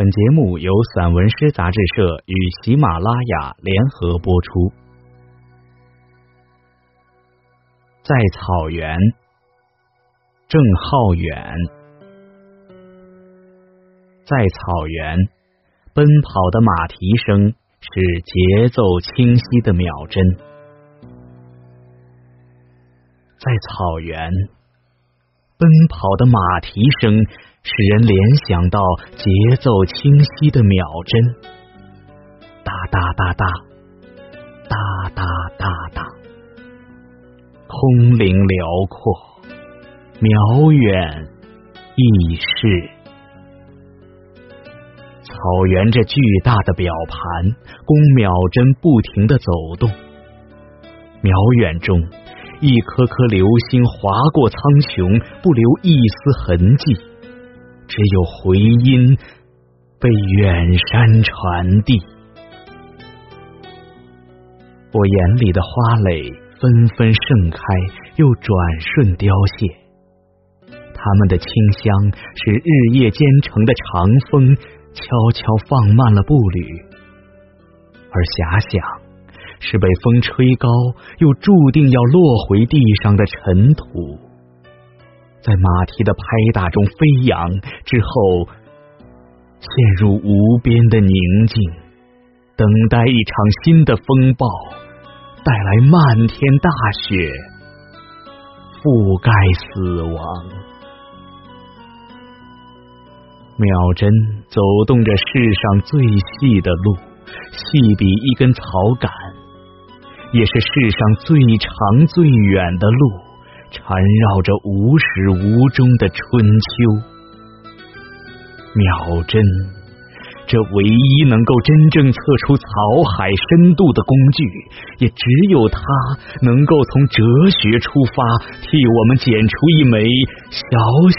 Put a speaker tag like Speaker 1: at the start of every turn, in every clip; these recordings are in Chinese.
Speaker 1: 本节目由散文诗杂志社与喜马拉雅联合播出。在草原，郑浩远。在草原，奔跑的马蹄声是节奏清晰的秒针。在草原，奔跑的马蹄声。使人联想到节奏清晰的秒针，哒哒哒哒，哒哒哒哒，空灵辽阔，渺远易逝。草原这巨大的表盘，供秒针不停的走动。渺远中，一颗颗流星划过苍穹，不留一丝痕迹。只有回音被远山传递，我眼里的花蕾纷纷盛开，又转瞬凋谢。它们的清香是日夜兼程的长风悄悄放慢了步履，而遐想是被风吹高又注定要落回地上的尘土。在马蹄的拍打中飞扬之后，陷入无边的宁静，等待一场新的风暴，带来漫天大雪，覆盖死亡。秒针走动着世上最细的路，细比一根草杆，也是世上最长最远的路。缠绕着无始无终的春秋，秒针，这唯一能够真正测出草海深度的工具，也只有它能够从哲学出发，替我们剪出一枚小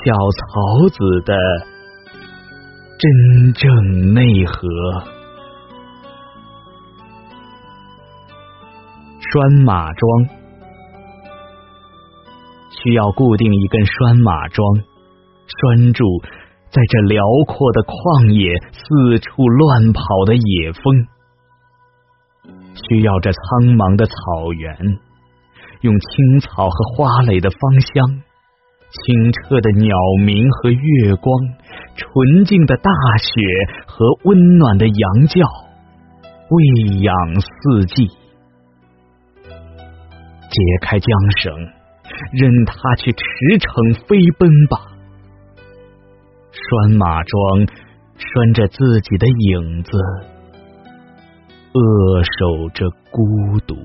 Speaker 1: 小草籽的真正内核。拴马桩。需要固定一根拴马桩，拴住在这辽阔的旷野四处乱跑的野蜂；需要这苍茫的草原，用青草和花蕾的芳香，清澈的鸟鸣和月光，纯净的大雪和温暖的羊叫，喂养四季。解开缰绳。任他去驰骋飞奔吧，拴马桩拴着自己的影子，扼守着孤独。